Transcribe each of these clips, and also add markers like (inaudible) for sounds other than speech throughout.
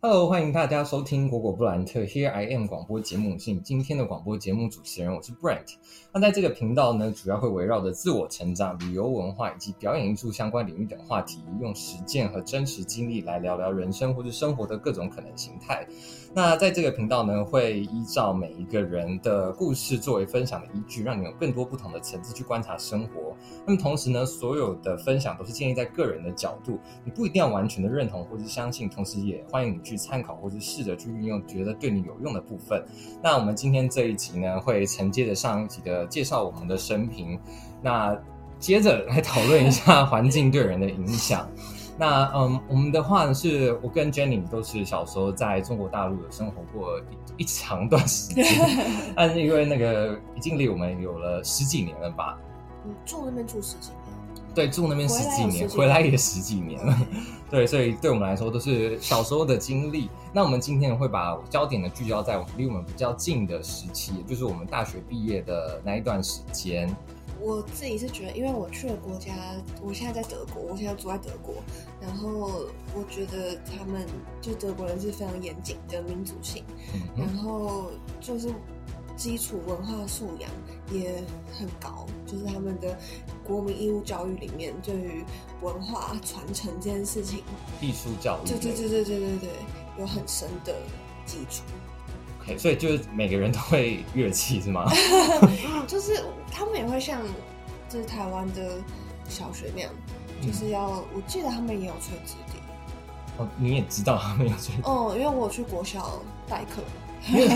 Hello，欢迎大家收听果果布兰特 Here I Am 广播节目，是你今天的广播节目主持人，我是 Brent。那在这个频道呢，主要会围绕着自我成长、旅游文化以及表演艺术相关领域等话题，用实践和真实经历来聊聊人生或者生活的各种可能形态。那在这个频道呢，会依照每一个人的故事作为分享的依据，让你有更多不同的层次去观察生活。那么同时呢，所有的分享都是建立在个人的角度，你不一定要完全的认同或是相信，同时也欢迎你去参考或是试着去运用觉得对你有用的部分。那我们今天这一集呢，会承接着上一集的介绍我们的生平，那接着来讨论一下环境对人的影响。那嗯，我们的话呢，是我跟 Jenny 都是小时候在中国大陆有生活过一一长段时间，(laughs) 但是因为那个已经离我们有了十几年了吧？你住那边住十几年？对，住那边十几年，回来也十几年了。(laughs) 对，所以对我们来说都是小时候的经历。那我们今天会把焦点呢聚焦在离我们比较近的时期，也就是我们大学毕业的那一段时间。我自己是觉得，因为我去了国家，我现在在德国，我现在住在德国，然后我觉得他们就德国人是非常严谨的民族性，嗯然，后就是基础文化素养也很高，就是他们的国民义务教育里面对于文化传承这件事情，艺术教育，对对对对对对对，有很深的基础。OK，所以就是每个人都会乐器是吗？(laughs) 就是他们也会像就是台湾的小学那样，就是要我记得他们也有吹直笛哦，你也知道他们有这个。哦，因为我去国小代课，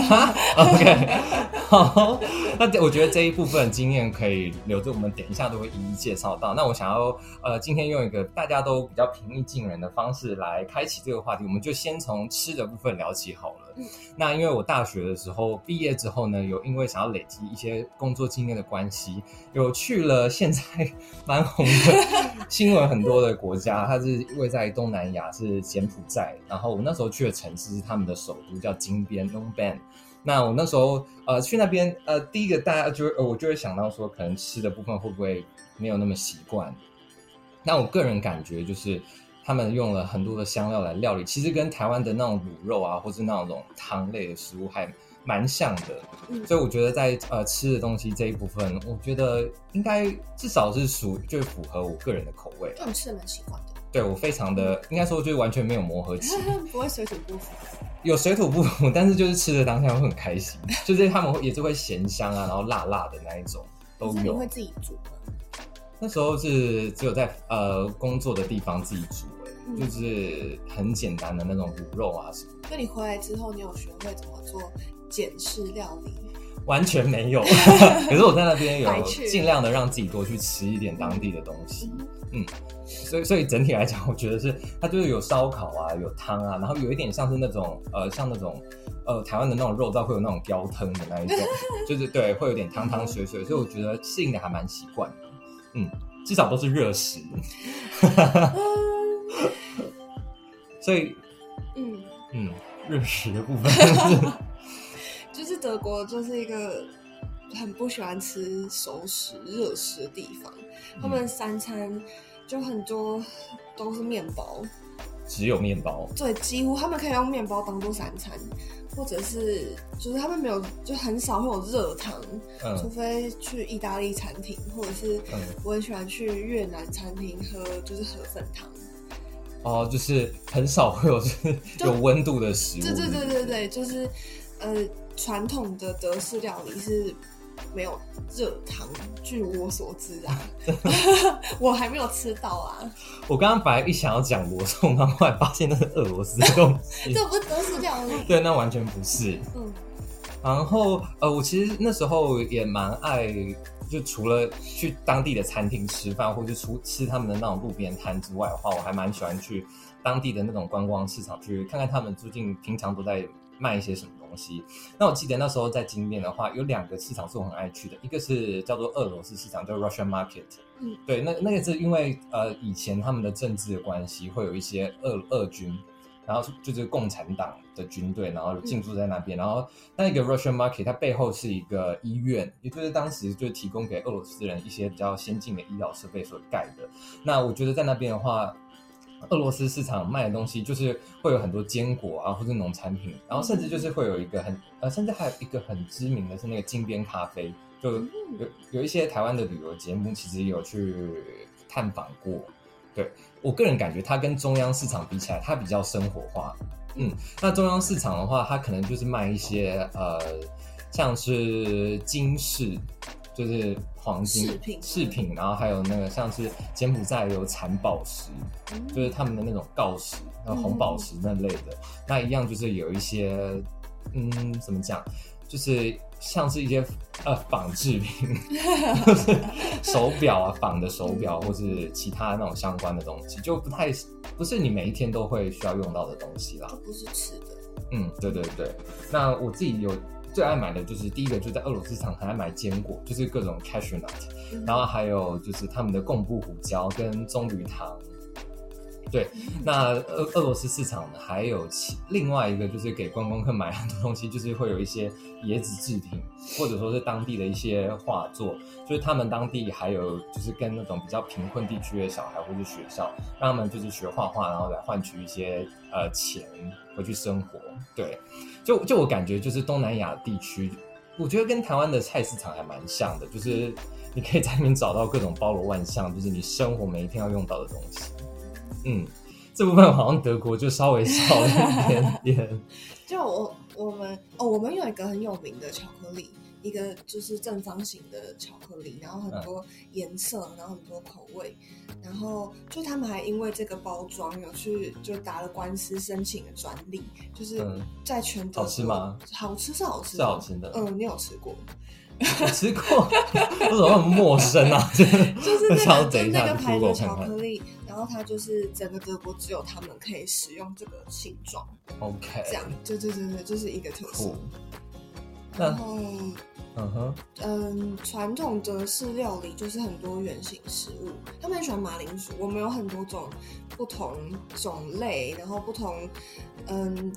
哈 (laughs) OK，好，那我觉得这一部分经验可以留着，我们等一下都会一一介绍到。那我想要呃，今天用一个大家都比较平易近人的方式来开启这个话题，我们就先从吃的部分聊起好了。嗯那因为我大学的时候毕业之后呢，有因为想要累积一些工作经验的关系，有去了现在 (laughs) 蛮红的 (laughs) 新闻很多的国家，它是位在东南亚，是柬埔寨。然后我那时候去的城市是他们的首都，叫金边 （Phnom Penh）。那我那时候呃去那边呃，第一个大家就会呃我就会想到说，可能吃的部分会不会没有那么习惯？那我个人感觉就是。他们用了很多的香料来料理，其实跟台湾的那种卤肉啊，或是那种汤类的食物还蛮像的。嗯所以我觉得在呃吃的东西这一部分，我觉得应该至少是属就是符合我个人的口味就。你吃的蛮喜欢的，对我非常的应该说就是完全没有磨合期，(laughs) 不会水土不服。有水土不服，但是就是吃的当下会很开心，就是他们会也是会咸香啊，然后辣辣的那一种都有会。自己煮吗？那时候是只有在呃工作的地方自己煮、欸，嗯就是很简单的那种卤肉啊什么。那你回来之后，你有学会怎么做简式料理？完全没有，(laughs) 可是我在那边有尽量的让自己多去吃一点当地的东西，嗯所以所以整体来讲，我觉得是它就是有烧烤啊，有汤啊，然后有一点像是那种呃像那种呃台湾的那种肉燥会有那种雕汤的那一种，(laughs) 就是对会有点汤汤水水，所以我觉得适应的还蛮习惯的，嗯，至少都是热食，(laughs) 所以嗯，嗯热食的部分。是 (laughs) 就是德国就是一个很不喜欢吃熟食、热食的地方，他们三餐就很多都是面包，只有面包，对，几乎他们可以用面包当做三餐，或者是就是他们没有就很少会有热汤，除嗯非去意大利餐厅，或者是嗯。我很喜欢去越南餐厅喝就是河粉汤。哦，就是很少会有是有温度的食物，对对对对对，就是呃传统的德式料理是没有热汤，据我所知啊，我还没有吃到啊，我刚刚本来一想要讲罗宋汤，后来发现那是俄罗斯的东西。这不是德式料理。对，那完全不是。嗯然后呃，我其实那时候也蛮爱，就除了去当地的餐厅吃饭，或者出吃他们的那种路边摊之外的话，我还蛮喜欢去当地的那种观光市场去看看他们最近平常都在卖一些什么东西。那我记得那时候在金边的话，有两个市场是我很爱去的，一个是叫做俄罗斯市场，叫 Russian Market。嗯，对，那那个是因为呃以前他们的政治的关系，会有一些俄俄军。然后就是共产党的军队，然后进驻在那边。然后那个 Russian Market 它背后是一个医院，也就是当时就提供给俄罗斯人一些比较先进的医疗设备所盖的。那我觉得在那边的话，俄罗斯市场卖的东西就是会有很多坚果啊，或者农产品，然后甚至就是会有一个很呃，甚至还有一个很知名的是那个金边咖啡，就有有一些台湾的旅游节目其实有去探访过。对我个人感觉，它跟中央市场比起来，它比较生活化。嗯，那中央市场的话，它可能就是卖一些呃，像是金饰，就是黄金饰品饰品，然后还有那个像是柬埔寨有产宝石，就是他们的那种锆石，那红宝石那类的，那一样就是有一些，嗯，怎么讲，就是像是一些呃仿制品，(laughs) 就是手表啊，仿的手表，或是其他那种相关的东西，就不太不是你每一天都会需要用到的东西啦。不是吃的。嗯，对对对。那我自己有最爱买的就是第一个，就在俄罗斯市场很爱买坚果，就是各种 cashew nut，嗯然后还有就是他们的贡布胡椒跟棕榈糖。对，那俄俄罗斯市场呢，还有其另外一个就是给观光客买很多东西，就是会有一些椰子制品，或者说是当地的一些画作，就是他们当地还有就是跟那种比较贫困地区的小孩或者学校，让他们就是学画画，然后来换取一些呃钱回去生活。对，就就我感觉就是东南亚地区，我觉得跟台湾的菜市场还蛮像的，就是你可以在里面找到各种包罗万象，就是你生活每一天要用到的东西。嗯，这部分好像德国就稍微少了一点点。(laughs) 就我我们哦，我们有一个很有名的巧克力，一个就是正方形的巧克力，然后很多颜色，然后很多口味，然后就他们还因为这个包装有去就打了官司，申请了专利，就是嗯在全德国好吃吗？好吃是好吃，是好吃的嗯，你有吃过？我吃过，(laughs) 为什么那么陌生啊？就 (laughs) 就是那个 (laughs) 那个牌看巧克力，然后它就是整个德国只有他们可以使用这个形状，OK，这样，对对对对，就是一个特色然后，嗯哼，嗯，传统德式料理就是很多圆形食物，他们很喜欢马铃薯。我们有很多种不同种类，然后不同，嗯，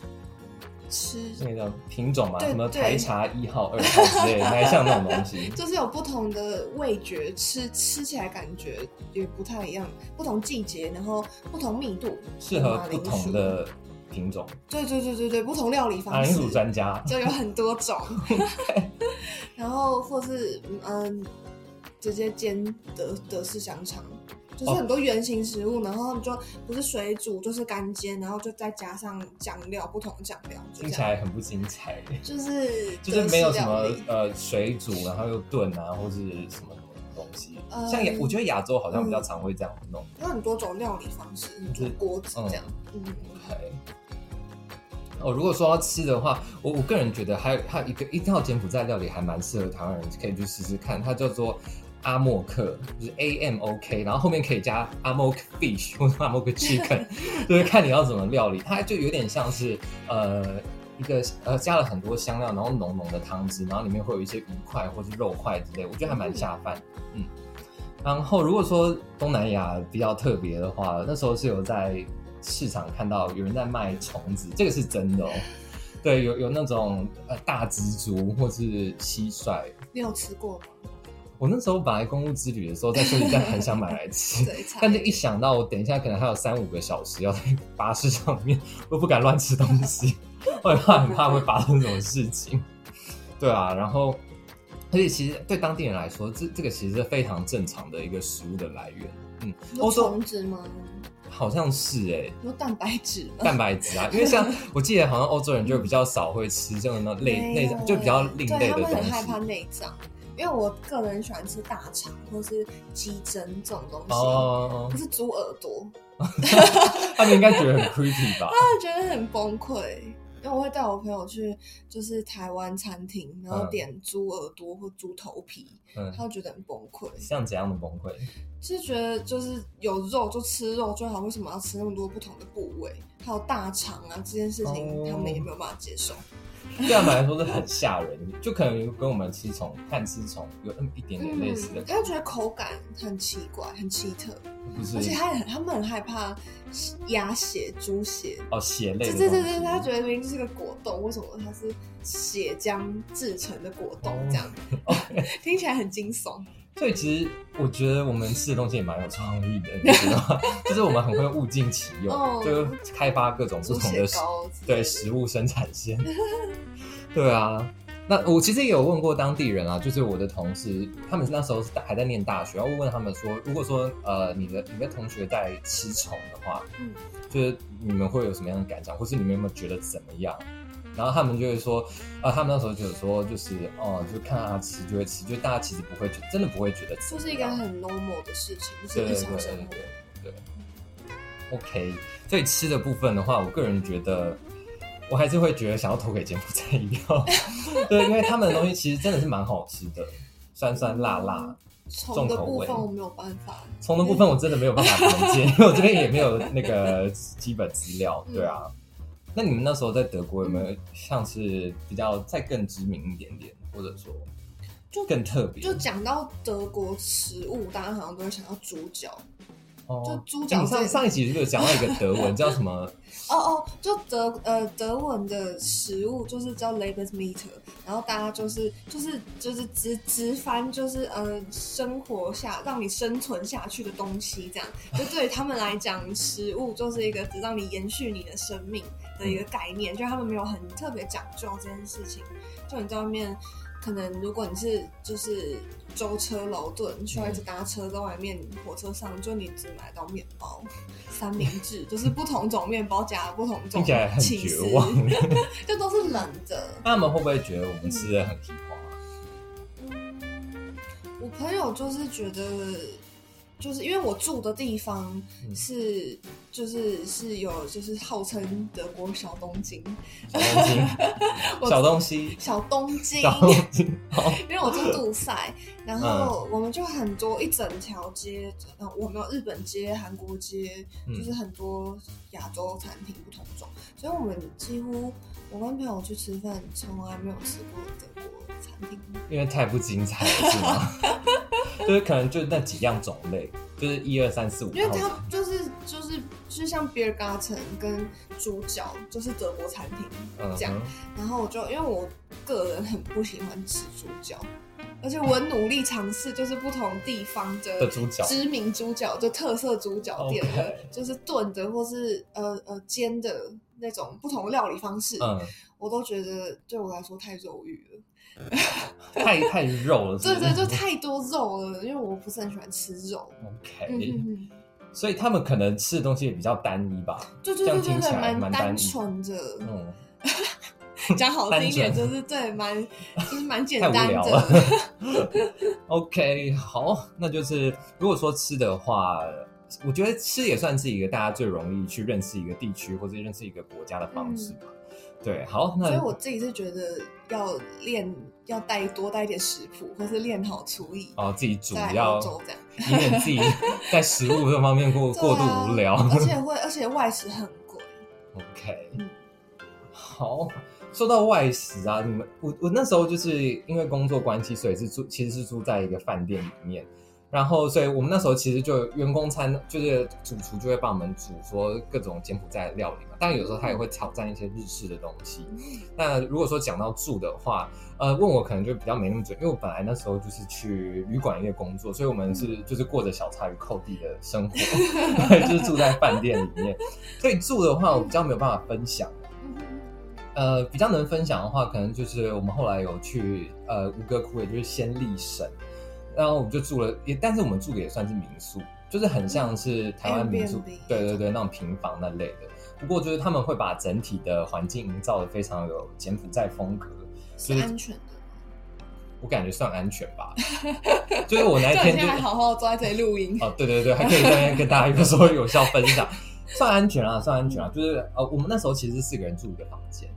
吃那个品种嘛，什么对台茶一号、二号之类的，还像那种东西。(laughs) 就是有不同的味觉，吃吃起来感觉也不太一样，不同季节，然后不同密度，适合不同的品种。对对对对对，不同料理方式。铃薯专家，就有很多种，(laughs) (laughs) 然后或是嗯，直接煎德德式香肠，就是很多圆形食物，然后他们就不是水煮就是干煎，然后就再加上酱料，不同的酱料，就听，起来很不精彩，就是就是没有什么呃水煮，然后又炖啊，或是什么东西。呃像亚，我觉得亚洲好像比较常会这样弄。有很多种料理方式，就是煮锅子这样，嗯，OK。哦，如果说要吃的话，我我个人觉得还有还有一个一道柬埔寨料理还蛮适合台湾人可以去试试看，它叫做阿莫克，就是 A M O K，然后后面可以加阿莫克 fish 或者阿莫克 chicken，(laughs) 就是看你要怎么料理，它就有点像是呃一个呃加了很多香料，然后浓浓的汤汁，然后里面会有一些鱼块或是肉块之类，我觉得还蛮下饭，嗯。然后如果说东南亚比较特别的话，那时候是有在市场看到有人在卖虫子，这个是真的哦。对，有有那种呃大蜘蛛或是蟋蟀。你有吃过吗？我那时候本来公路之旅的时候，在休息站很想买来吃，(laughs) 但是一想到我等一下可能还有三五个小时要在巴士上面，我不敢乱吃东西，(laughs) 我很怕很怕会发生什么事情。对啊，然后而且其实对当地人来说，这这个其实是非常正常的一个食物的来源。嗯，有欧洲虫子吗？好像是哎、有蛋白质吗？蛋白质啊，因为像 (laughs) 我记得好像欧洲人就比较少会吃这种那类内脏，就比较另类的很害怕西。内脏，因为我个人喜欢吃大肠或是鸡胗这种东西，哦不，是猪耳朵，(laughs) 他们应该觉得很 creepy 吧？(laughs) 我觉得很崩溃。因为我会带我朋友去，就是台湾餐厅，然后嗯点猪耳朵或猪头皮，嗯，他会觉得很崩溃，像怎样的崩溃？就是觉得就是有肉就吃肉就好，为什么要吃那么多不同的部位？还有大肠啊这件事情，哦他们也没有办法接受。对他们来说是很吓人，就可能跟我们吃虫、看吃虫有那么一点点类似的嗯，，他觉得口感很奇怪，很奇特，不是而且他很他们很害怕鸭血、猪血。哦血类对。对对对，他觉得明明就是个果冻，为什么它是血浆制成的果冻？这样、(laughs) 哦听起来很惊悚。所以其实我觉得我们吃的东西也蛮有创意的，你知道吗？(laughs) 就是我们很会物尽其用，哦就开发各种不同的血糕之类对食物生产线。对啊，那我其实也有问过当地人啊，就是我的同事，他们那时候是还在念大学，然后我问他们说，如果说呃你的你的同学在吃虫的话，嗯就是你们会有什么样的感想，或是你们有没有觉得怎么样？然后他们就会说，啊、他们那时候就有说，就是哦，就看到他吃就会吃，就大家其实不会觉，真的不会觉得吃就是一个很 normal 的事情，就是日常生活。对对对。OK，所以吃的部分的话，我个人觉得，我还是会觉得想要投给柬埔寨一票。(laughs) 对，因为他们的东西其实真的是蛮好吃的，酸酸辣辣。重口味我没有办法，虫的部分我真的没有办法评鉴，(laughs) 因为我这边也没有那个基本资料。嗯对啊，那你们那时候在德国有没有像是比较再更知名一点点，或者说就更特别？就讲到德国食物，大家好像都会想到猪脚。哦就猪哎你上上一集就有讲到一个德文 (laughs) 叫什么？哦哦，就德呃德文的食物就是叫 Lebensmittel，然后大家就是就是就是直直翻就是呃生活下让你生存下去的东西，这样就对于他们来讲，食物就是一个只让你延续你的生命的一个概念，就他们没有很特别讲究这件事情。就你在外面，可能如果你是就是舟车劳顿，需要一直搭车在外面火车上，就你只买到面包、三明治，就是不同种面包夹不同种听起来很绝望。(laughs) 就都是冷的。(laughs) 那他们会不会觉得我们吃的很皮花？嗯，我朋友就是觉得，就是因为我住的地方嗯。是、就是是有就是号称德国小东京，小东西，(laughs) 小东西，小东京，因为我住杜塞，然后我们就很多一整条街，呃，我们有日本街、韩国街，嗯就是很多亚洲餐厅不同种，所以我们几乎我跟朋友去吃饭，从来没有吃过德国餐厅。因为太不精彩了，是吗？(laughs) 就是可能就那几样种类，就是一二三四五，因为它就是就是就是像 Beer Garten 跟猪脚，就是德国餐厅嗯这样。哼然后我就因为我个人很不喜欢吃猪脚，而且我努力尝试就是不同地方的的猪脚知名猪脚，就特色猪脚店的就是炖的或是呃呃煎的那种不同的料理方式，嗯，我都觉得对我来说太肉欲了。(laughs) 太太肉了，是是对对，就太多肉了，因为我不是很喜欢吃肉。嗯 OK，所以他们可能吃的东西也比较单一吧。对对对对对，听起来蛮单单纯的。嗯，(laughs) 讲好听一点，就是对，蛮就是蛮简太无单的。聊了。(laughs) OK，好，那就是如果说吃的话，我觉得吃也算是一个大家最容易去认识一个地区或者认识一个国家的方式吧。对，好，那所以我自己是觉得要练，要带多带一点食谱，或是练好厨艺，哦自己煮要这样。以免自己 (laughs) 在食物这方面过啊过度无聊。而且会，而且外食很贵。(laughs) OK，嗯好，说到外食啊，你们我我那时候就是因为工作关系，所以是住其实是住在一个饭店里面，然后所以我们那时候其实就员工餐，就是主厨就会帮我们煮说各种柬埔寨的料理嘛，当然有时候他也会挑战一些日式的东西。那如果说讲到住的话，呃，问我可能就比较没那么准，因为我本来那时候就是去旅馆业工作，所以我们是就是过着小茶鱼扣地的生活，(laughs) (laughs) 就是住在饭店里面，所以住的话我比较没有办法分享。嗯呃，比较能分享的话，可能就是我们后来有去呃吴哥窟，也就是先立省，然后我们就住了，也但是我们住的也算是民宿，就是很像是台湾民宿对对对，那种平房那类的。不过就是他们会把整体的环境营造的非常有柬埔寨风格，是安全的。我感觉算安全吧。(laughs) 就是我那一天就还好好坐在这里录音，哦，对对对，还可以在那边跟大家有时候有效分享，(laughs) 算安全啊，算安全啊。就是呃，我们那时候其实是四个人住一个房间，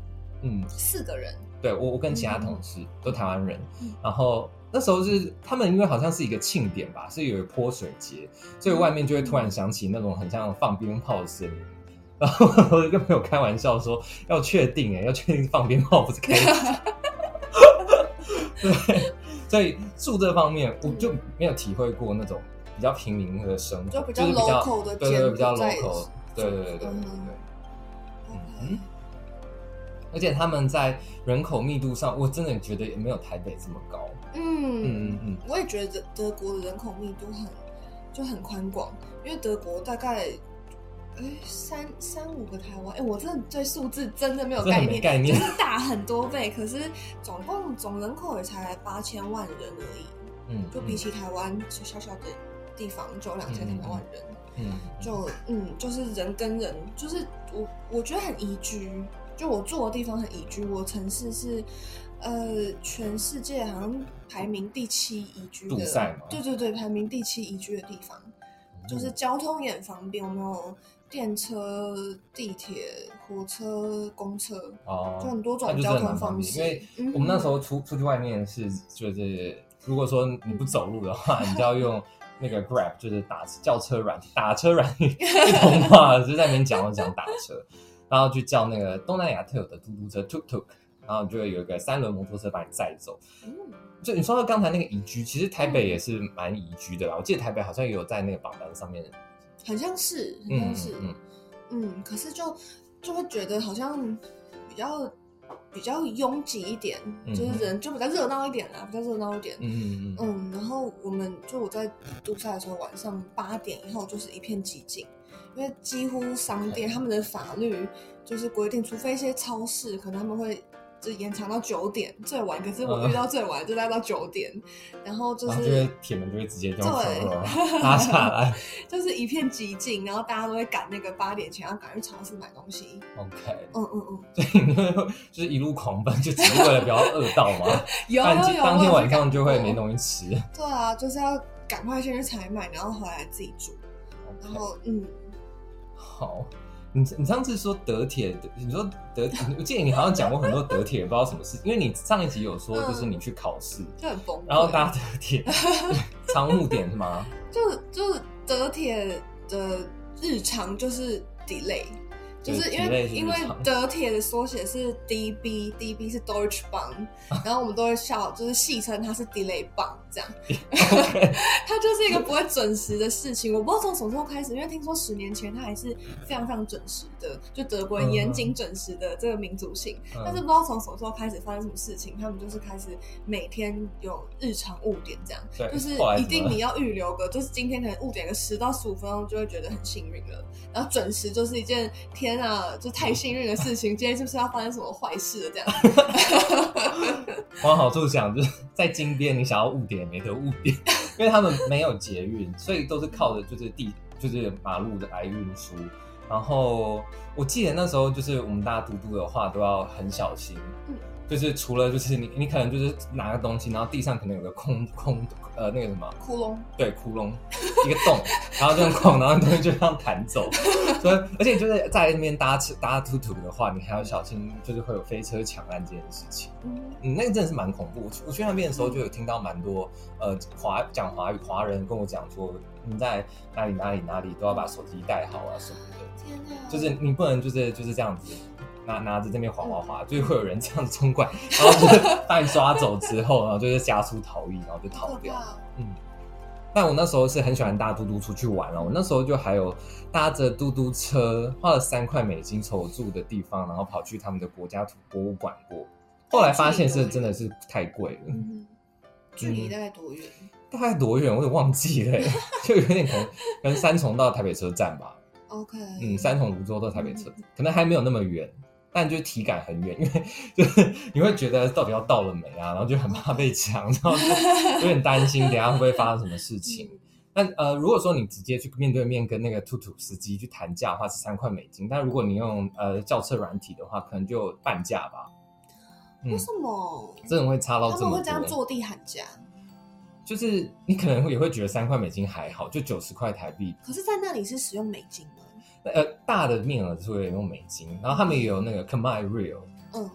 嗯，四个人，对我，我跟其他同事、都台湾人，嗯然后那时候是他们因为好像是一个庆典吧，是有泼水节，所以外面就会突然响起那种很像放鞭炮的声音。(laughs) 然后我就跟朋友开玩笑说，要确定哎，要确定是放鞭炮不是开枪。(laughs) 对，所以住这方面我就没有体会过那种比较平民的生活，就比较是比较 local 的对对对，比较 local，对对对对对对嗯而且他们在人口密度上，我真的觉得也没有台北这么高。嗯嗯嗯我也觉得德国的人口密度很就很宽广，因为德国大概哎三三五个台湾，哎，我真的对数字真的没有概念，概念。就是大很多倍，可是总共总人口也才八千万人而已，嗯，就比起台湾小小的地方就有两千多万人。嗯，就嗯，就是人跟人，就是我我觉得很宜居，就我住的地方很宜居，我城市是呃全世界好像排名第七宜居的，对对对，排名第七宜居的地方，就是交通也很方便，我们有？电车、地铁、火车、公车，哦，就很多种交通方式。因为。嗯我们那时候出出去外面是就是，如果说你不走路的话，你就要用那个 Grab，就是打叫车软体，打车软体 (laughs) 一通话，就在那边讲我讲打车，然后去叫那个东南亚特有的嘟嘟车 Tuk Tuk，然后就会有一个三轮摩托车把你载走。嗯就你说到刚才那个宜居，其实台北也是蛮宜居的啦。我记得台北好像也有在那个榜单上面，很像是，很嗯像是，嗯嗯，可是就就会觉得好像比较比较拥挤一点，嗯就是人就比较热闹一点啦，比较热闹一点。嗯嗯嗯嗯，嗯，然后我们就我在杜塞的时候，晚上八点以后就是一片寂静，因为几乎商店他们的法律就是规定，除非一些超市可能他们会就延长到九点最晚，可是我嗯遇到最晚就待到九点，然后就然后就是铁门就会直接就用对 (laughs) 拉下来。(laughs) 就是一片寂静，然后大家都会赶那个八点前要赶去超市买东西。OK，嗯嗯嗯，(laughs) 所以你就是一路狂奔，就只是为了不要饿到嘛。有有有，当天晚上就会没东西吃。对啊，就是要赶快先去采买，然后回来自己煮。然后嗯，好，你你上次说德铁，你说德铁，我记得你好像讲过很多德铁，不知道什么事，因为你上一集有说就是你去考试，就很崩溃。然后搭德铁仓木点是吗？(laughs) 就就德铁的日常就是 delay，就是因为因为德铁的缩写是 DB，DB 是 Deutsche Bahn，然后我们都会笑，就是戏称它是 delay Bahn 这样。(laughs) 它就是一个不会准时的事情。我不知道从什么时候开始，因为听说十年前它还是非常非常准时的，就德国人严谨准时的这个民族性。嗯但是不知道从什么时候开始发生什么事情，他们就是开始每天有日常误点这样，对就是一定你要预留个，就是今天可能误点个十到十五分钟，就会觉得很幸运了。然后准时就是一件天啊，就太幸运的事情，今天就是要发生什么坏事了这样。(laughs) 往好处想，就是在金边你想要误点也没得误点，因为他们没有捷运，所以都是靠着就是地就是马路的来运输。然后我记得那时候就是我们大家嘟嘟的话都要很小心，嗯就是除了就是你你可能就是拿个东西，然后地上可能有个空空呃那个什么窟窿，对窟窿一个洞，然后这种孔，然后东西就这样弹走。所以而且就是在那边搭车搭土土的话，你还要小心，就是会有飞车抢案这件事情。嗯，嗯，那个真的是蛮恐怖。我去我去那边的时候，就有听到蛮多呃华讲华语华人跟我讲说，你在哪里哪里哪里都要把手机带好啊什么的，天哪，就是你不能就是就是这样子拿拿着这边滑滑滑，就会有人这样子冲过来，然后就是把你抓走之后，然后就是加速逃逸，然后就逃掉。嗯，但我那时候是很喜欢搭嘟嘟出去玩了。我那时候就还有搭着嘟嘟车，花了三块美金从我住的地方，然后跑去他们的国家图博物馆过。后来发现是真的是太贵了，嗯，距离大概多远？大概多远我有点忘记了，(laughs) 就有点可能可能三重到台北车站吧。OK，嗯，三重、泸州到台北车，可能还没有那么远，但就是体感很远，因为 (laughs) 就是你会觉得到底要到了没啊，然后就很怕被抢，然后就 (laughs) 有点担心等下会不会发生什么事情。但呃，如果说你直接去面对面跟那个兔兔司机去谈价的话，是三块美金。但如果你用呃轿车软体的话，可能就半价吧。嗯为，什么？这种会差到他这么们会这样多。坐地喊价？就是你可能也会觉得三块美金还好，就九十块台币。可是，在那里是使用美金吗？呃，大的面额是会用美金，然后他们也有那个 Khmer Real，嗯。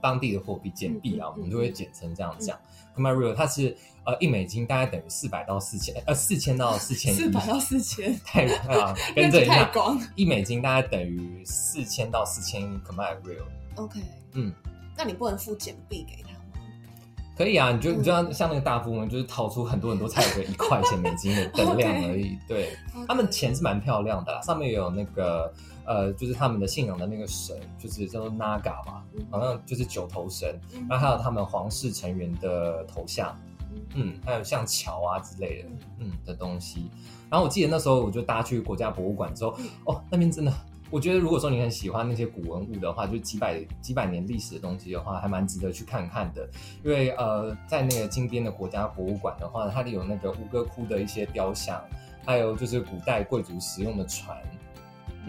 当地的货币简币啊，我们就会简称这样讲。Khmer Real 它是呃一美金大概等于四百到四千，呃四千到四千一，四百到四千，(laughs) 太啊，(laughs) 跟着一下，一美金大概等于四千到四千 Khmer Real。OK，嗯，那你不能付简币给他。吗？可以啊，你就嗯。你就像像那个大富翁，就是掏出很多很多才有个一块钱美金的等量 (laughs) 而已。对，他们钱是蛮漂亮的啦，上面有那个呃，就是他们的信仰的那个神，就是叫做 Naga 吧，嗯。好像就是九头神，嗯。然后还有他们皇室成员的头像，嗯，还有像桥啊之类的，嗯。的东西。然后我记得那时候我就搭去国家博物馆之后，哦，那边真的，我觉得如果说你很喜欢那些古文物的话，就几百几百年历史的东西的话，还蛮值得去看看的。因为呃，在那个金边的国家博物馆的话，它里有那个吴哥窟的一些雕像，还有就是古代贵族使用的船。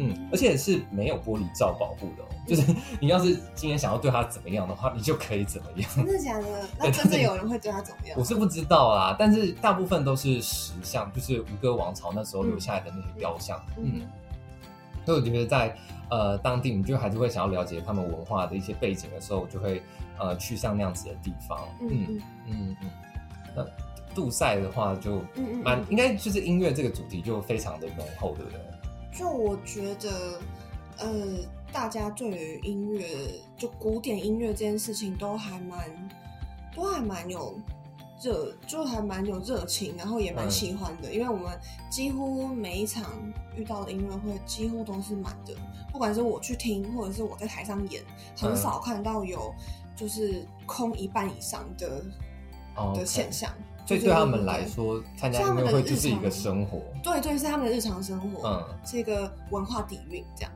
嗯，而且是没有玻璃罩保护的，就是你要是今天想要对他怎么样的话，你就可以怎么样。真的假的？那真的有人会对他怎么样？我是不知道啦，但是大部分都是石像，就是吴哥王朝那时候留下来的那些雕像。嗯，所以我觉得在呃当地，你就还是会想要了解他们文化的一些背景的时候，就会呃去像那样子的地方。嗯嗯嗯嗯。那杜塞的话，就蛮应该就是音乐这个主题就非常的浓厚，对不对？就我觉得，呃，大家对于音乐，就古典音乐这件事情，都还蛮，都还蛮有热，就还蛮有热情，然后也蛮喜欢的。因为我们几乎每一场遇到的音乐会，几乎都是满的。不管是我去听，或者是我在台上演，很少看到有就是空一半以上的的现象。所以对他们来说，参加音乐会就是一个生活。对对，是他们的日常生活。嗯，是一个文化底蕴这样。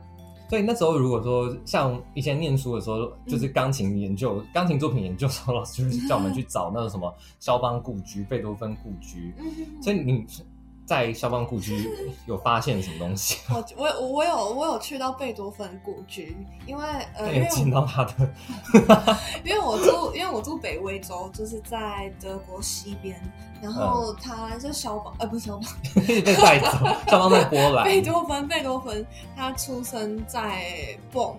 所以那时候如果说像以前念书的时候，就是钢琴研究、钢琴作品研究时候，老师就是叫我们去找那个什么肖邦故居、贝多芬故居。所以你。在肖邦故居有发现什么东西？(laughs) 我我我有我有去到贝多芬故居，因为呃，因为见到他的，(laughs) 因为我住因为我住北威州，就是在德国西边，然后他是肖邦呃不是肖邦，被带走，肖邦在波兰，贝多芬贝多芬他出生在蹦。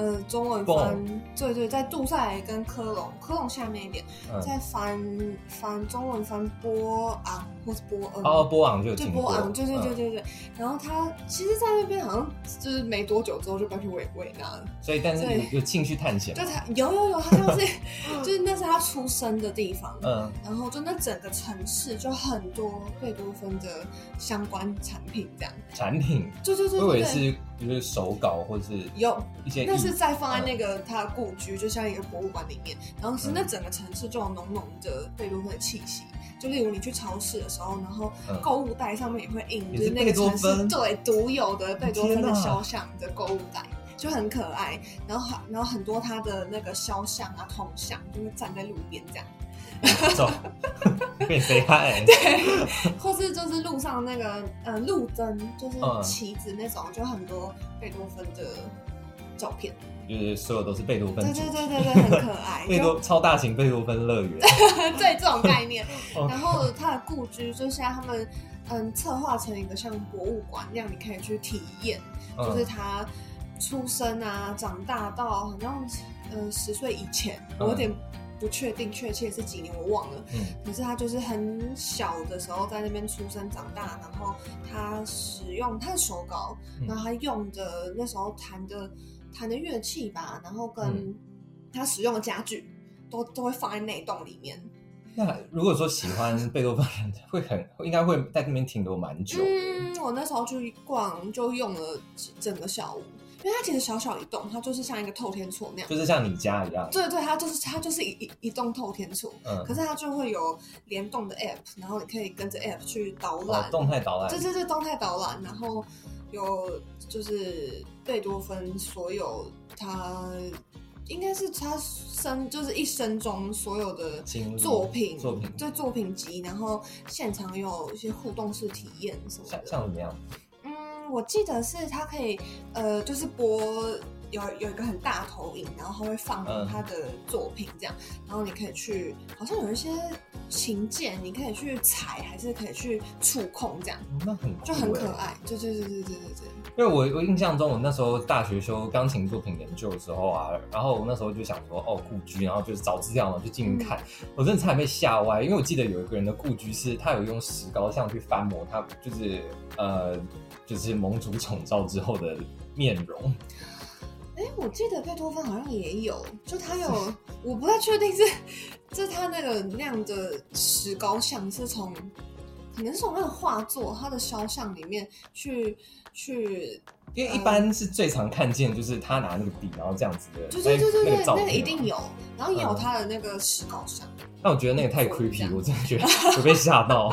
呃，中文翻对对，在杜塞跟科隆，科隆下面一点，再翻翻中文翻波昂或是波恩哦，波昂就就波昂，对对对对对。然后他其实，在那边好像就是没多久之后就搬去维维纳了，所以但是有兴趣探险，就他有有有，他像是 (laughs) 就是那是他出生的地方，嗯，然后就那整个城市就很多贝多芬的相关产品这样，产品，对对对，我以为是就是手稿或者是有一些。是再放在那个他的故居，就像一个博物馆里面，然后是那整个城市就有浓浓的贝多芬的气息。就例如你去超市的时候，然后购物袋上面也会印，就是那个城市对独有的贝多芬的肖像的购物袋，就很可爱。然后很然后很多他的那个肖像啊铜像，就会站在路边这样。走，(laughs) 被谁拍？(laughs) 对，或是就是路上那个呃路灯，就是旗子那种，就很多贝多芬的。照片就是所有都是贝多芬，对对对对对，很可爱，(laughs) 贝多超大型贝多芬乐园，(laughs) 对这种概念。(laughs) 然后他的故居就现在他们嗯策划成一个像博物馆那样，你可以去体验，就是他出生啊长大到好像呃十岁以前，我有点不确定确切是几年，我忘了。嗯，可是他就是很小的时候在那边出生长大，然后他使用他的手稿，然后他用的那时候弹的。弹的乐器吧，然后跟他使用的家具都都会放在那栋里面。那如果说喜欢贝多芬，会很应该会在那边停留蛮久。嗯，我那时候去逛就用了整个下午，因为它其实小小一栋，它就是像一个透天厝那样，就是像你家一样。对对，它就是它就是一一一栋透天厝，嗯，可是它就会有联动的 app，然后你可以跟着 app 去导览，动态导览，对对对，动态导览，然后有就是贝多芬所有。他应该是他生就是一生中所有的作品，作品对作品集，然后现场有一些互动式体验什么的，像怎么样？嗯，我记得是他可以呃，就是播有有一个很大投影，然后他会放他的作品这样，然后你可以去，好像有一些琴键，你可以去踩，还是可以去触控这样，那很就很可爱，对对对对对对对。因为我我印象中，我那时候大学修钢琴作品研究的时候啊，然后我那时候就想说，哦，故居，然后就是找资料嘛，就进去看，我真的差点被吓歪，因为我记得有一个人的故居是他有用石膏像去翻模，他就是呃，就是蒙主宠照之后的面容。哎，我记得贝多芬好像也有，就他有，我不太确定是，就他那个那样的石膏像是从。可能是从那个画作、他的肖像里面去去，因为一般是最常看见就是他拿那个笔，然后这样子的，对对对对对，那个一定有，然后也有他的那个石膏像，但我觉得那个太 creepy，我真的觉得我被吓到。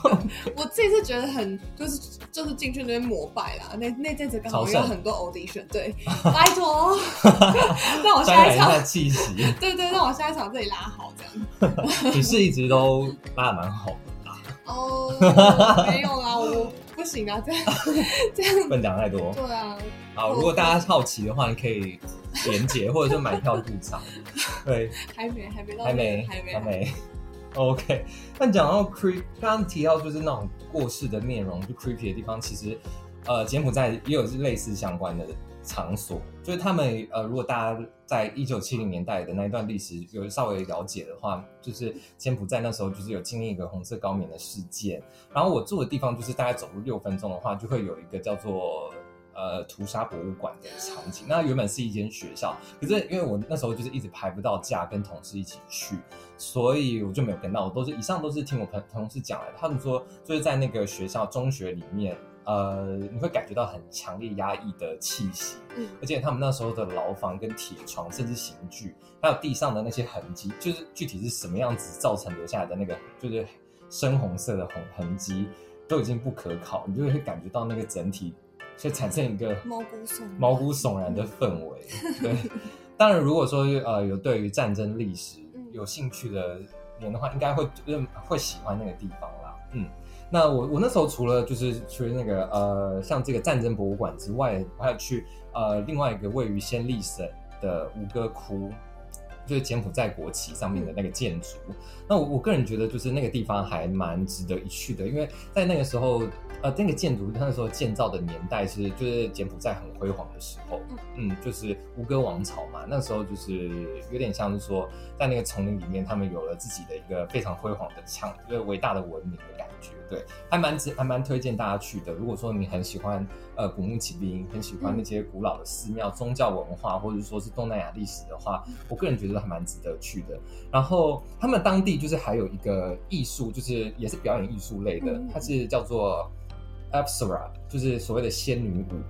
(laughs) 我自己是觉得很就是就是进去那边膜拜啦，那那阵子刚好有很多 audition，对，(laughs) 拜托，(laughs) 让我下下一场，气息，对对，让我下一场这里拉好这样。你是一直都拉的蛮好的，哦，没有啦，我不行啊，这样 (laughs) 这样，不能讲太多。对啊，好，如果大家好奇的话，你可以连接或者是买票入场。对，还没还没到，还没，还没还没。OK，那讲到 creep，刚刚提到就是那种过世的面容，就 creepy 的地方，其实呃，柬埔寨也有类似相关的场所，就是他们呃，如果大家在一九七零年代的那一段历史有稍微了解的话，就是柬埔寨那时候就是有经历一个红色高棉的事件，然后我住的地方就是大概走路六分钟的话，就会有一个叫做。呃，屠杀博物馆的场景，那原本是一间学校，可是因为我那时候就是一直排不到假，跟同事一起去，所以我就没有跟到。我都是以上都是听我朋同事讲来的，他们说就是在那个学校中学里面，呃，你会感觉到很强烈压抑的气息，嗯而且他们那时候的牢房跟铁床，甚至刑具，还有地上的那些痕迹，就是具体是什么样子造成留下来的那个，就是深红色的痕痕迹，都已经不可考，你就会感觉到那个整体，就产生一个毛骨悚然毛骨悚然的氛围。对，当然如果说呃有对于战争历史嗯有兴趣的人的话，应该会认会喜欢那个地方啦。嗯。那我我那时候除了就是去那个呃像这个战争博物馆之外，我还有去呃另外一个位于先立省的吴哥窟，就是柬埔寨国旗上面的那个建筑。那我我个人觉得就是那个地方还蛮值得一去的，因为在那个时候呃那个建筑它那时候建造的年代是就是柬埔寨很辉煌的时候，嗯，就是吴哥王朝嘛，那时候就是有点像是说在那个丛林里面，他们有了自己的一个非常辉煌的强，就是伟大的文明的感觉。对，还蛮值，还蛮推荐大家去的。如果说你很喜欢呃古墓奇兵，很喜欢那些古老的寺庙、宗教文化，或者说是东南亚历史的话，我个人觉得还蛮值得去的。然后他们当地就是还有一个艺术，就是也是表演艺术类的嗯，它是叫做 Apsara，就是所谓的仙女舞。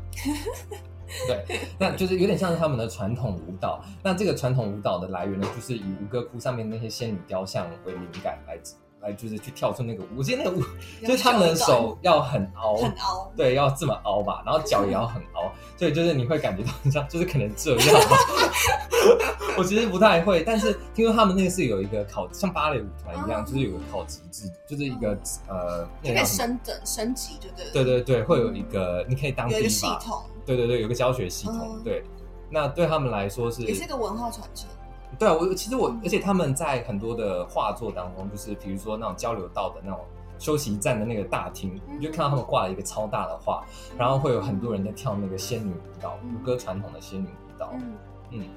(laughs) 对，那就是有点像是他们的传统舞蹈。那这个传统舞蹈的来源呢，就是以吴哥窟上面那些仙女雕像为灵感来来，就是去跳出那个舞。我记得那个舞，就是他们的手要很凹，很凹，对，要这么凹吧，然后脚也要很凹，所以就是你会感觉到很像，就是可能这样。(laughs) 我其实不太会，但是听说他们那个是有一个考，像芭蕾舞团一样，哦就是有个考级制，就是一个呃，那个？升等升级，对对对对对，会有一个，你可以当有一个系统，对对对，有个教学系统，嗯对。那对他们来说是，也是一个文化传承。对啊，我其实我，而且他们在很多的画作当中，就是比如说那种交流道的那种休息站的那个大厅，嗯你就看到他们挂了一个超大的画，然后会有很多人在跳那个仙女舞蹈，嗯。吴哥传统的仙女舞蹈。嗯，嗯。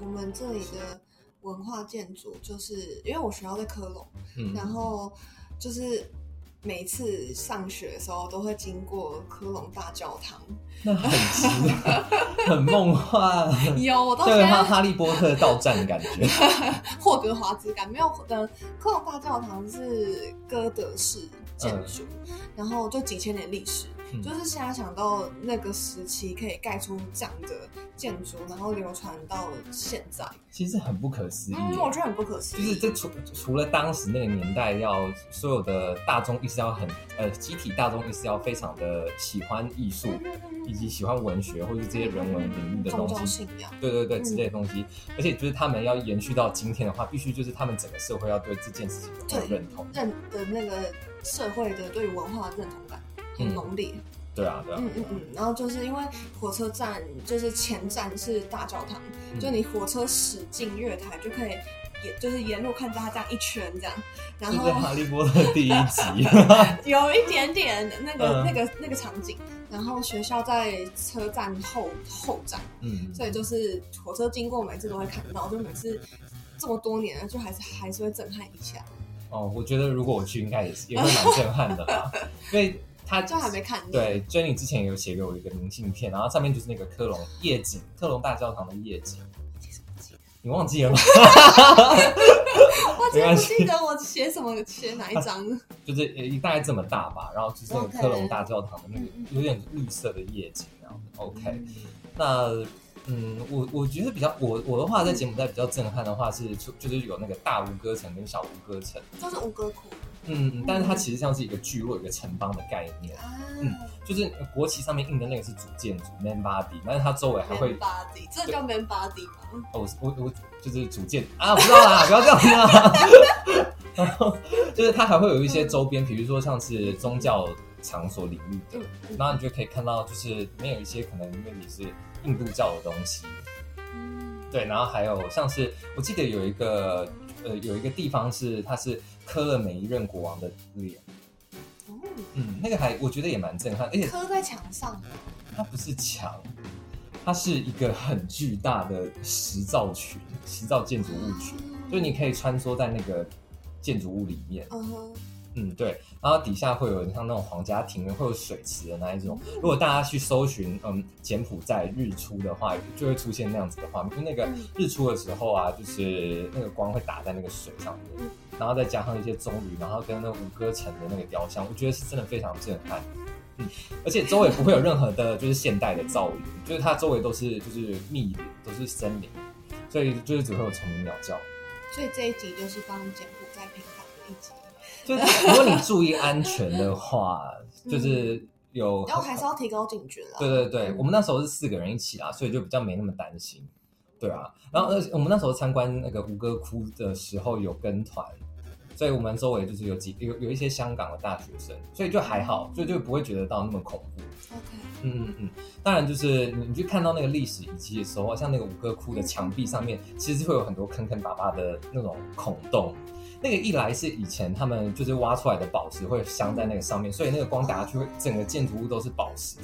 我们这里的文化建筑，就是因为我学校在科隆，嗯，然后就是每次上学的时候都会经过科隆大教堂，那很奇，很梦幻，有我到就有哈现在哈利波特到站的感觉。(laughs) 霍格华兹感没有嗯科隆大教堂是哥德式建筑，然后就几千年历史，嗯。就是现在想到那个时期可以盖出这样的建筑，然后流传到现在，其实很不可思议耶。嗯，我觉得很不可思议。就是这除除了当时那个年代要所有的大众意识要很呃集体大众意识要非常的喜欢艺术，以及喜欢文学或者这些人文领域的宗东西，教信仰，对对对嗯。之类的东西，而且就是他们要延续到今天的话，必须就是他们整个社会要对这件事情有认同。认的那个社会的对于文化的认同感很浓烈。对啊，对啊，嗯嗯嗯，然后就是因为火车站就是前站是大教堂，嗯。就你火车驶进月台就可以，也就是沿路看到它这样一圈这样，然就是后哈利波特 (laughs) 第一集，(laughs) 有一点点那个、嗯。那个那个场景，然后学校在车站后后站，嗯，所以就是火车经过每次都会看到，就每次这么多年了，就还是还是会震撼一下，哦，我觉得如果我去，应该也是也会蛮震撼的吧，(laughs) 因为他就还没看腻。对 Jenny 之前有写给我一个明信片，然后上面就是那个科隆夜景，科隆大教堂的夜景，你忘记了吗？(laughs) 我真的不记得我写什么写哪一张。(laughs) 就是呃大概这么大吧，然后就是那个科隆大教堂的那个有点绿色的夜景，然后 OK，嗯。那嗯，我我觉得比较我我的话，在柬埔寨比较震撼的话是，就就是有那个大吴哥城跟小吴哥城，就是吴哥窟嗯，嗯但是它其实像是一个聚落、一个城邦的概念，啊，嗯就是国旗上面印的那个是主建筑 main body，但是它周围还会 man body，这叫 man body 吗？哦，我我我就是主建啊，我不知道啦，(laughs) 不要这样子啊。然 (laughs) 后就是它还会有一些周边，比如说像是宗教场所领域的，然后你就可以看到，就是里面有一些可能因为你是印度教的东西，嗯。对，然后还有像是我记得有一个呃有一个地方是它是刻了每一任国王的脸，哦。嗯，那个还我觉得也蛮震撼，而且刻在墙上，它不是墙，它是一个很巨大的石造群、石造建筑物群，就你可以穿梭在那个建筑物里面，嗯哼，嗯，对，然后底下会有像那种皇家庭院，会有水池的那一种。如果大家去搜寻嗯柬埔寨日出的话，就会出现那样子的画面，就那个嗯日出的时候啊，就是那个光会打在那个水上面嗯，然后再加上一些棕榈，然后跟那吴哥城的那个雕像，我觉得是真的非常震撼。嗯，而且周围不会有任何的就是现代的噪音，就是它周围都是就是密林，都是森林，所以就是只会有虫鸣鸟叫。所以这一集就是帮柬埔寨平反的一集，就是如果你注意安全的话，(laughs) 嗯就是有然后还是要提高警觉啦。对对对，我们那时候是四个人一起啊，所以就比较没那么担心。对啊，然后而且我们那时候参观那个吴哥窟的时候有跟团，所以我们周围就是有几有有一些香港的大学生，所以就还好，所以就不会觉得到那么恐怖。OK，嗯嗯嗯，当然就是你你去看到那个历史遗迹的时候，像那个吴哥窟的墙壁上面，其实会有很多坑坑巴巴的那种孔洞。那个一来是以前他们就是挖出来的宝石会镶在那个上面，所以那个光打下去会整个建筑物都是宝石。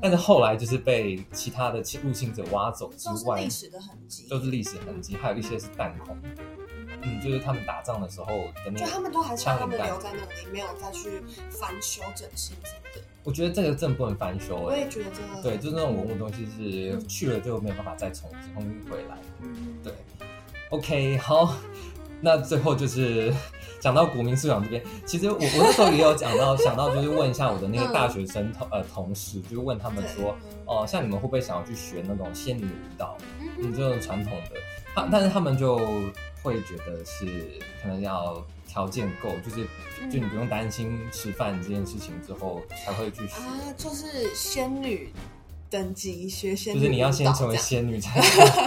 但是后来就是被其他的侵入侵者挖走之都是外历，史的痕迹，都是历史痕迹，还有一些是弹孔。嗯，就是他们打仗的时候的那就他个们都还是让他们留在那里，没有再去翻修整新什么的。我觉得这个真的不能翻修哎、我也觉得这个对，就是那种文物东西是去了就没有办法再重重新回来。嗯对，OK，好，那最后就是 (laughs) 讲到国民素养这边，其实我我那时候也有讲到，(laughs) 想到就是问一下我的那个大学生同呃同事，就是问他们说，哦、像你们会不会想要去学那种仙女舞蹈，嗯，这种传统的，他但是他们就会觉得是可能要条件够，就是嗯。就你不用担心吃饭这件事情之后才会去学。啊，就是仙女等级学仙女，就是你要先成为仙 (laughs) 仙女才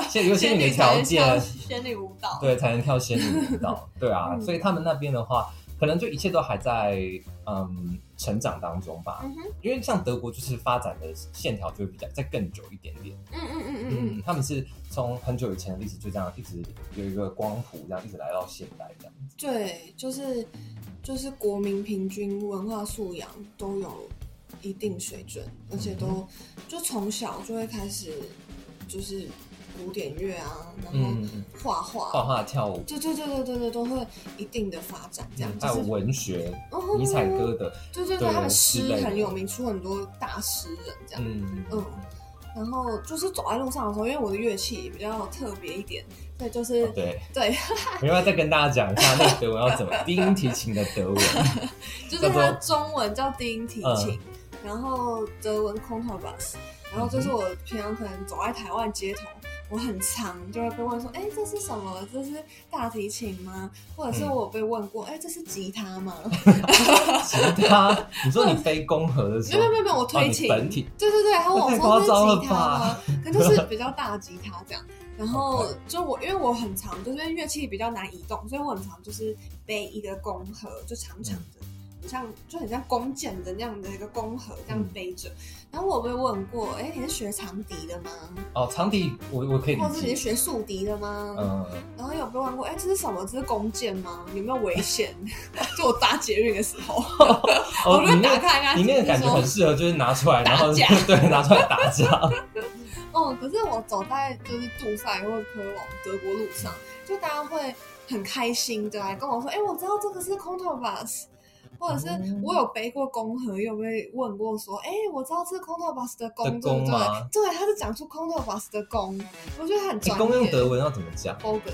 先有仙女的条件跳，仙女舞蹈，对，才能跳仙女舞蹈。(laughs) 对啊，嗯所以他们那边的话，可能就一切都还在嗯成长当中吧。嗯，因为像德国就是发展的线条就会比较再更久一点点。嗯嗯嗯嗯嗯，他们是从很久以前的历史就这样一直有一个光谱，这样一直来到现代这样。对，就是就是国民平均文化素养都有一定水准，而且都嗯就从小就会开始就是古典乐啊，然后画画，画画、跳舞，对对对对对对，都会一定的发展，这样嗯还有文学、哦尼采哥的，对对对，他们诗很有名，出很多大诗人这样。嗯嗯，然后就是走在路上的时候，因为我的乐器比较特别一点，所以就是、哦对，对，我要不要再跟大家讲一下那个德文要怎么 (laughs) 低音提琴的德文？就是它中文叫低音提琴，嗯然后德文 contrabass，然后就是我平常可能走在台湾街头，我很常就会被问说，哎，这是什么？这是大提琴吗？或者是嗯我有被问过，哎、这是吉他吗？吉他，你说你非公河的时候，没有没有没有，我推琴。本体对对对，他问我说是吉他吗？可能就是比较大的吉他这样。然后就我因为我很长，就是因为乐器比较难移动，所以我很长就是背一个弓盒，就长长的，很像就很像弓箭的那样的一个弓盒这样嗯背着。然后我有被问过，哎，你是学长笛的吗？哦，长笛我我可以或者是你是解，学竖笛的吗？嗯，然后有被问过，哎，这是什么？这是弓箭吗？有没有危险？(laughs) 就我搭捷运的时候，哦，(laughs) 我打开跟他你那个感觉很适合，就是拿出来，然后打架 (laughs) 对拿出来打架，哦，可是我走在就是杜塞或者科隆德国路上，就大家会很开心的来跟我说，哎、我知道这个是 contrabass，或者是嗯我有背过弓盒，有被问过说，哎、我知道这是 contrabass 的的弓，对不对？对，他是讲出 contrabass 的弓，我觉得很你专业。公用德文要怎么讲？bogen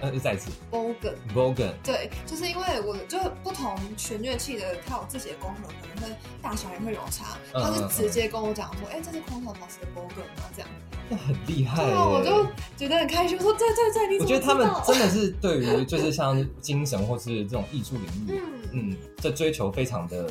呃，再一次 bogen，，bogen，对，就是因为我就是不同弦乐器的，它有自己的弓盒，可能会大小也会有差。嗯他是直接跟我讲说，哎、这是 contrabass 的 bogen 吗？这样。那很厉害啊，我就觉得很开心。我说对对对，你我觉得他们真的是对于就是像精神或是这种艺术领域，嗯。嗯，这追求非常的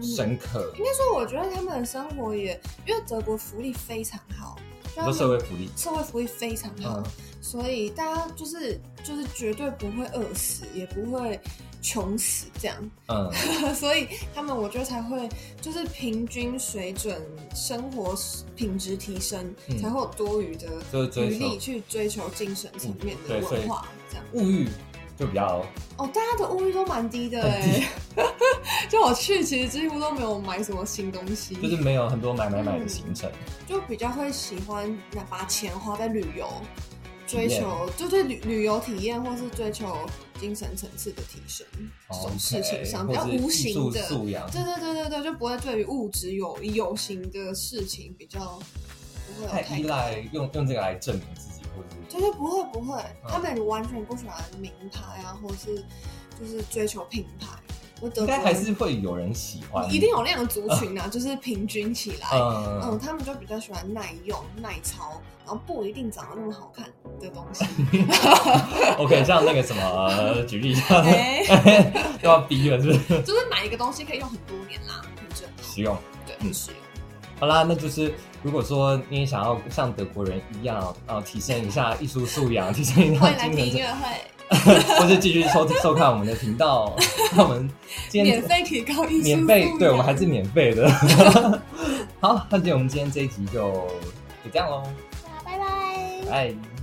深刻。应该说，我觉得他们的生活也，因为德国福利非常好，就他说社会福利，社会福利非常好，嗯。所以大家就是就是绝对不会饿死，也不会穷死这样，嗯，(laughs) 所以他们我觉得才会就是平均水准生活品质提升，嗯。才会有多余的余力去追求精神层面的文化这样。物欲就比较哦，大家的物欲都蛮低的很哎，(laughs) 就我去其实几乎都没有买什么新东西，就是没有很多买买买的行程。就比较会喜欢拿把钱花在旅游，追求就对旅旅游体验，或是追求精神层次的提升，这种事情上比较无形的。素养，对对对对对，就不会对于物质有有形的事情比较不会有太依赖用用这个来证明自己，或者是就是，不会不会，嗯。他们完全不喜欢名牌啊，或是就是追求品牌。我德应该还是会有人喜欢，一定有那样的族群啊，(laughs) 就是平均起来，嗯，嗯，他们就比较喜欢耐用、耐操，然后不一定长得那么好看的东西。(laughs) OK，像那个什么，呃举例一下，哎，又 (laughs) 要逼了，是不是？就是买一个东西可以用很多年啦，很正好，实用。对，很实用。好啦，那就是如果说你也想要像德国人一样，啊，提升一下艺术素养，提升一下音乐会，(laughs) 或是继续收收看我们的频道。(laughs) 那我们今天免费提高艺术免费对我们还是免费的。(laughs) 好，那今天我们今天这一集就就这样喽，拜拜。拜。